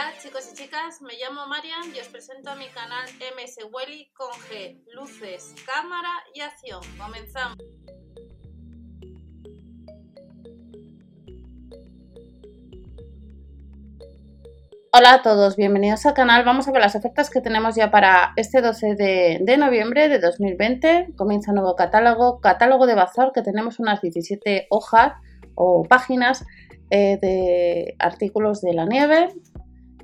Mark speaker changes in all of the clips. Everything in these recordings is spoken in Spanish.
Speaker 1: Hola chicos y chicas, me llamo Marian y os presento a mi canal MS Welly con G, luces, cámara y acción. Comenzamos. Hola a todos, bienvenidos al canal. Vamos a ver las ofertas que tenemos ya para este 12 de, noviembre de 2020. Comienza un nuevo catálogo, catálogo de bazar que tenemos unas 17 hojas o páginas eh, de artículos de la nieve.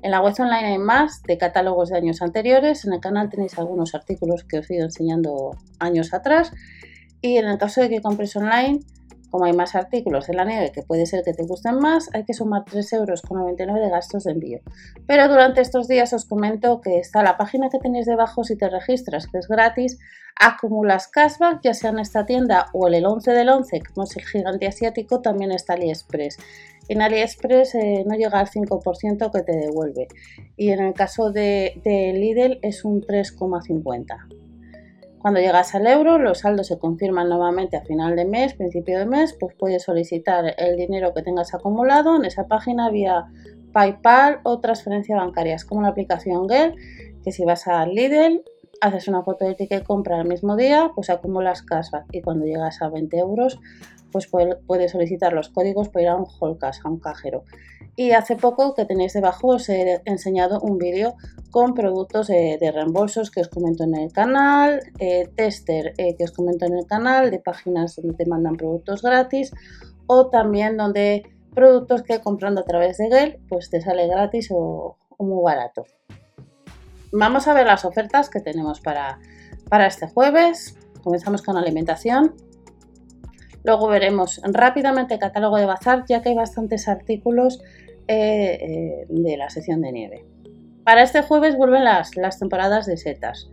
Speaker 1: En la web online hay más de catálogos de años anteriores. En el canal tenéis algunos artículos que os he ido enseñando años atrás. Y en el caso de que compres online, como hay más artículos en la nieve que puede ser que te gusten más, hay que sumar 3,99 euros de gastos de envío. Pero durante estos días os comento que está la página que tenéis debajo si te registras, que es gratis, acumulas cashback, ya sea en esta tienda o en el 11 del 11, como es el gigante asiático, también está AliExpress. En AliExpress eh, no llega al 5% que te devuelve. Y en el caso de, Lidl es un 3,50%. Cuando llegas al euro, los saldos se confirman nuevamente a final de mes, principio de mes, pues puedes solicitar el dinero que tengas acumulado en esa página vía PayPal o transferencia bancarias, como la aplicación Gel, que si vas a Lidl, haces una foto de ticket compra el mismo día, pues acumulas cashback. Y cuando llegas a 20 euros, pues puedes solicitar los códigos para ir a un cash, a un cajero. Y hace poco que tenéis debajo os he enseñado un vídeo con productos de, reembolsos que os comento en el canal, eh, tester eh, que os comento en el canal, de páginas donde te mandan productos gratis o también donde productos que comprando a través de Gel pues te sale gratis o, muy barato. Vamos a ver las ofertas que tenemos para, para este jueves. Comenzamos con alimentación. Luego veremos rápidamente el catálogo de bazar, ya que hay bastantes artículos eh, eh, de la sección de nieve. Para este jueves vuelven las, las temporadas de setas.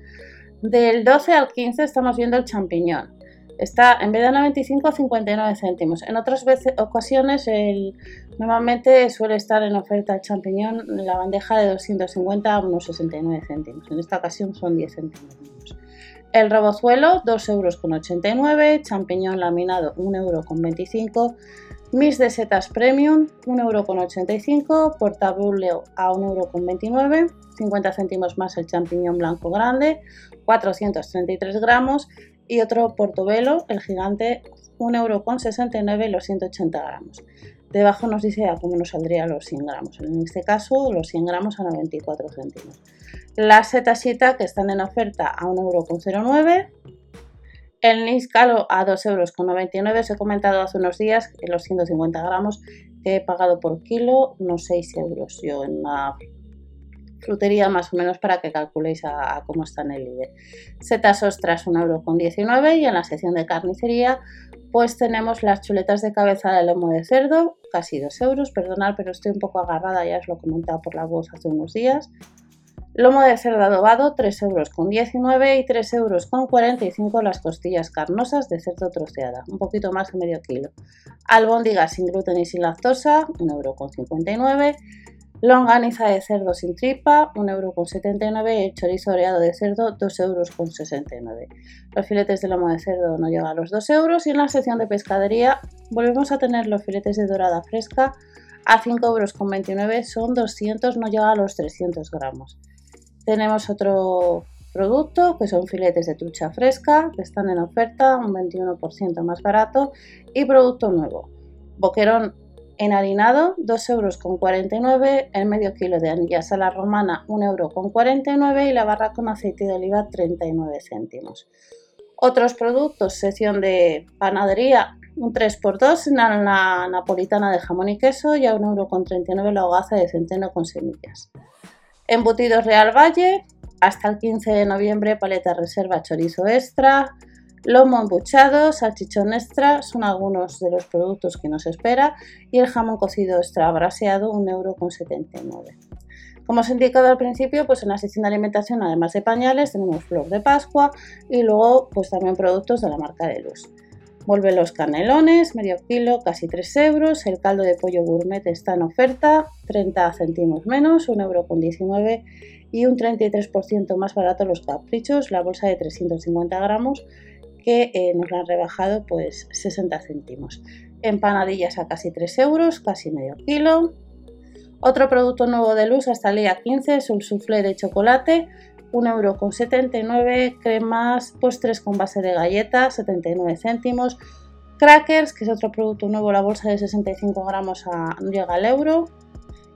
Speaker 1: Del 12 al 15 estamos viendo el champiñón. Está en vez de 95 a 59 céntimos. En otras ocasiones normalmente suele estar en oferta el champiñón la bandeja de 250 a unos 69 céntimos. En esta ocasión son 10 céntimos. El robozuelo 2,89 euros, champiñón laminado 1,25 euros, mis de setas premium 1,85 euro, portabuleo a 1,29 euro, 50 céntimos más el champiñón blanco grande, 433 gramos y otro portobelo, el gigante 1,69 euro los 180 gramos. Debajo nos dice a cómo nos saldría los 100 gramos. En este caso, los 100 gramos a 94 céntimos. Las setas que están en oferta a 1,09€. El Niscalo a 2,99 euros. Os he comentado hace unos días que los 150 gramos que he pagado por kilo unos 6 euros. Yo en la frutería más o menos para que calculéis a, cómo está en el líder. Setas ostras 1,19€ y en la sección de carnicería pues tenemos las chuletas de cabeza de lomo de cerdo, casi 2 euros, perdonad, pero estoy un poco agarrada, ya os lo he comentado por la voz hace unos días. Lomo de cerdo adobado, 3 euros con 19 y 3 euros con 45 las costillas carnosas de cerdo troceada, un poquito más de medio kilo. Albóndigas sin gluten y sin lactosa, 1 euro con 59 Longaniza de cerdo sin tripa, 1,79€ y el chorizo oreado de cerdo, 2,69€. Los filetes de lomo de cerdo no llegan a los 2 euros y en la sección de pescadería volvemos a tener los filetes de dorada fresca a 5,29€, son 200, no llega a los 300 gramos. Tenemos otro producto que son filetes de trucha fresca que están en oferta, un 21% más barato y producto nuevo. Boquerón Enharinado, 2,49 euros, el medio kilo de anillas a la romana, 1,49 euros y la barra con aceite de oliva, 39 céntimos. Otros productos, sección de panadería, un 3x2 en la napolitana de jamón y queso y a 1,39€ la hogaza de centeno con semillas. Embutidos Real Valle, hasta el 15 de noviembre paleta reserva chorizo extra, Lomo embuchado, salchichón extra son algunos de los productos que nos espera y el jamón cocido extra braseado 1,79€. Como os he indicado al principio, pues en la sección de alimentación, además de pañales, tenemos flor de Pascua y luego pues también productos de la marca de Luz. Vuelve los canelones, medio kilo, casi 3 euros. El caldo de pollo gourmet está en oferta, 30 céntimos menos, 1,19€ y un 33% más barato los caprichos, la bolsa de 350 gramos que eh, nos la han rebajado pues 60 céntimos. Empanadillas a casi 3 euros, casi medio kilo. Otro producto nuevo de luz hasta el día 15 es un soufflé de chocolate, 1,79€, cremas, postres con base de galletas, 79 céntimos, crackers, que es otro producto nuevo, la bolsa de 65 gramos a, llega al euro,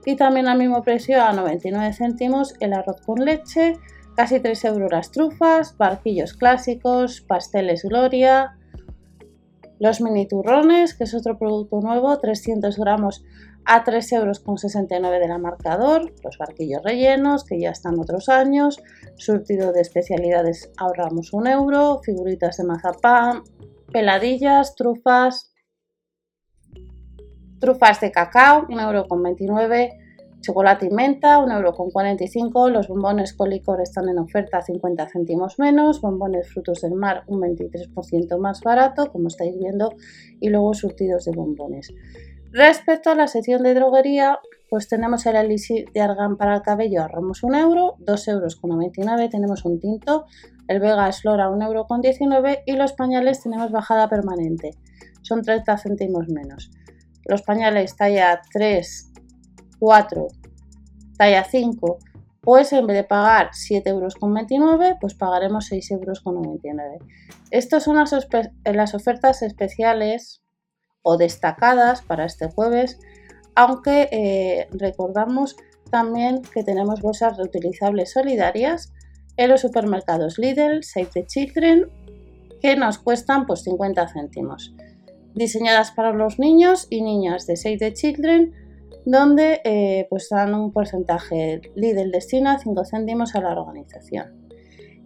Speaker 1: y también al mismo precio a 99 céntimos el arroz con leche, casi 3 euros las trufas, barquillos clásicos, pasteles Gloria, los mini turrones, que es otro producto nuevo, 300 gramos a 3 euros con 69 de la marcador, los barquillos rellenos, que ya están otros años, surtido de especialidades ahorramos un euro, figuritas de mazapán, peladillas, trufas, trufas de cacao, 1,29€, chocolate y menta, 1,45€, los bombones con licor están en oferta 50 céntimos menos, bombones frutos del mar un 23% más barato, como estáis viendo, y luego surtidos de bombones. Respecto a la sección de droguería, pues tenemos el elixir de argán para el cabello, ahorramos un euro, 2,99 euros, tenemos un tinto, el Vega Slora 1,19 euro y los pañales tenemos bajada permanente, son 30 céntimos menos. Los pañales talla 3, 4, talla 5, pues en vez de pagar 7,29 euros, pues pagaremos 6,99 euros. Estas son las, las ofertas especiales o destacadas para este jueves, aunque eh, recordamos también que tenemos bolsas reutilizables solidarias en los supermercados Lidl, Save the Children, que nos cuestan pues 50 céntimos. Diseñadas para los niños y niñas de Save the Children, donde eh, pues dan un porcentaje. Lidl destina 5 céntimos a la organización.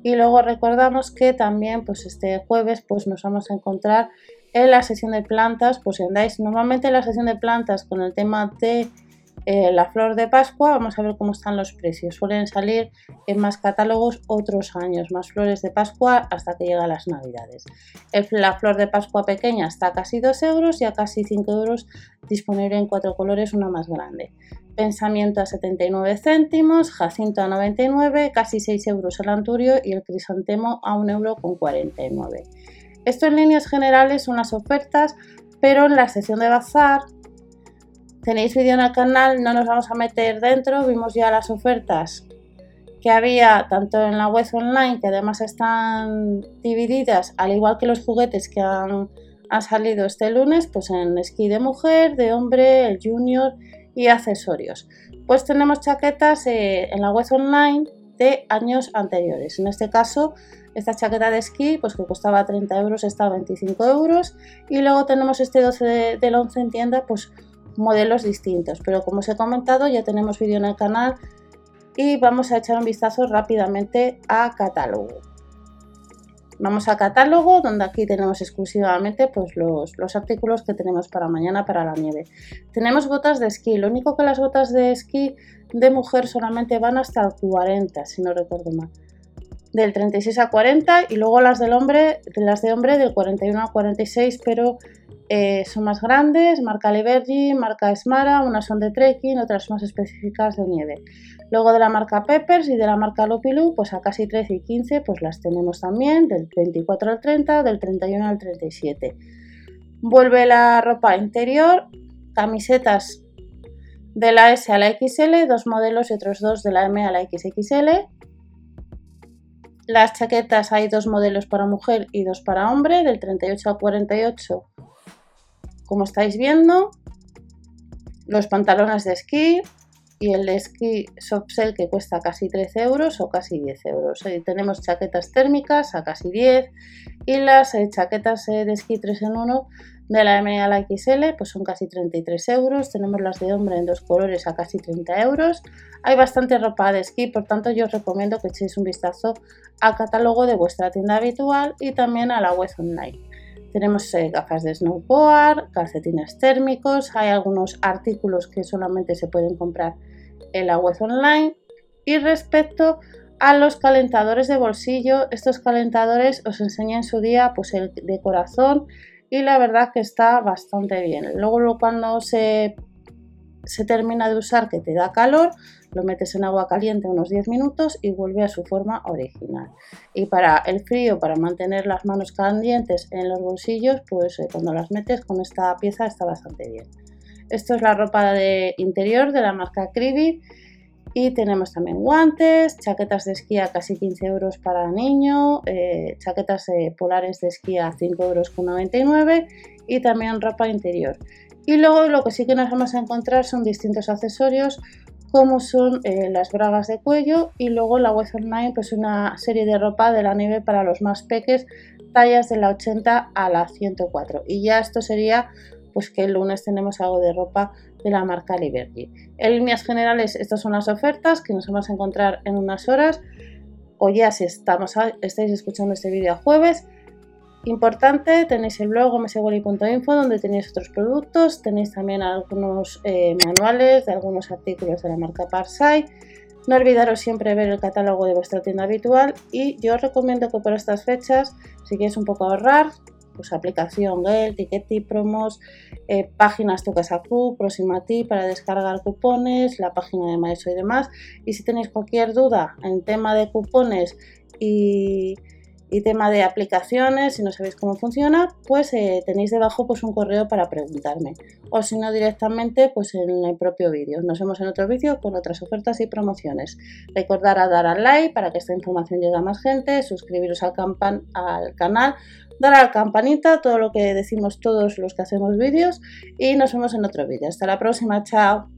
Speaker 1: Y luego recordamos que también pues este jueves pues nos vamos a encontrar en la sesión de plantas, pues si andáis normalmente en la sesión de plantas con el tema de eh, la flor de Pascua, vamos a ver cómo están los precios. Suelen salir en más catálogos otros años, más flores de Pascua hasta que llegan las Navidades. la flor de Pascua pequeña está a casi 2 euros y a casi 5 euros disponible en cuatro colores, una más grande. Pensamiento a 79 céntimos, jacinto a 99, casi 6 euros el anturio y el crisantemo a 1 euro con 49. Esto en líneas generales son las ofertas, pero en la sección de bazar tenéis vídeo en el canal, no nos vamos a meter dentro, vimos ya las ofertas que había tanto en la web online, que además están divididas, al igual que los juguetes que han, salido este lunes, pues en esquí de mujer, de hombre, el junior y accesorios. Pues tenemos chaquetas eh, en la web online de años anteriores. En este caso, esta chaqueta de esquí, pues que costaba 30 euros, está a 25 euros. Y luego tenemos este 12 del 11 en tienda, pues modelos distintos. Pero como os he comentado, ya tenemos vídeo en el canal y vamos a echar un vistazo rápidamente a catálogo. Vamos a catálogo, donde aquí tenemos exclusivamente pues, los, los, artículos que tenemos para mañana para la nieve. Tenemos botas de esquí, lo único que las botas de esquí de mujer solamente van hasta el 40, si no recuerdo mal del 36 a 40 y luego las del hombre, las de hombre del 41 a 46, pero eh, son más grandes, marca Liberty, marca Esmara, unas son de trekking, otras más específicas de nieve. Luego de la marca Peppers y de la marca Lopilu, pues a casi 13 y 15, pues las tenemos también, del 24 al 30, del 31 al 37. Vuelve la ropa interior, camisetas de la S a la XL, dos modelos y otros dos de la M a la XXL, las chaquetas hay dos modelos para mujer y dos para hombre, del 38 al 48, como estáis viendo. Los pantalones de esquí y el de esquí soft que cuesta casi 13 euros o casi 10 euros. tenemos chaquetas térmicas a casi 10 y las eh, chaquetas eh, de esquí 3 en 1 de la M a la XL, pues son casi 33 euros. Tenemos las de hombre en dos colores a casi 30 euros. Hay bastante ropa de esquí, por tanto yo os recomiendo que echéis un vistazo al catálogo de vuestra tienda habitual y también a la web online. Tenemos eh, gafas de snowboard, calcetines térmicos, hay algunos artículos que solamente se pueden comprar en la web online. Y respecto a los calentadores de bolsillo, estos calentadores os enseñé en su día pues el de corazón, y la verdad que está bastante bien. Luego cuando se, se termina de usar que te da calor, lo metes en agua caliente unos 10 minutos y vuelve a su forma original. Y para el frío, para mantener las manos calientes en los bolsillos, pues eh, cuando las metes con esta pieza está bastante bien. Esto es la ropa de interior de la marca Cribi. Y tenemos también guantes, chaquetas de esquí a casi 15 euros para niño, eh, chaquetas polares de esquí a 5 euros con 99 y también ropa interior. Y luego lo que sí que nos vamos a encontrar son distintos accesorios como son eh, las bragas de cuello y luego la Web Online pues una serie de ropa de la nieve para los más peques tallas de la 80 a la 104 y ya esto sería pues que el lunes tenemos algo de ropa de la marca Liberty. En líneas generales, estas son las ofertas que nos vamos a encontrar en unas horas o ya si estamos estáis escuchando este vídeo jueves. Importante, tenéis el blog mswally.info donde tenéis otros productos, tenéis también algunos eh, manuales de algunos artículos de la marca Parsai. No olvidaros siempre ver el catálogo de vuestra tienda habitual y yo os recomiendo que por estas fechas, si quieres un poco ahorrar, pues aplicación Gel, y Promos, eh, páginas Tu Casa Club, Próxima a ti para descargar cupones, la página de Maestro y demás. Y si tenéis cualquier duda en tema de cupones y tema de aplicaciones, si no sabéis cómo funciona, pues eh, tenéis debajo pues un correo para preguntarme. O si no directamente, pues en el propio vídeo. Nos vemos en otro vídeo con otras ofertas y promociones. Recordar a dar al like para que esta información llegue a más gente, suscribiros al, al canal, dar a la campanita, todo lo que decimos todos los que hacemos vídeos y nos vemos en otro vídeo. Hasta la próxima, chao.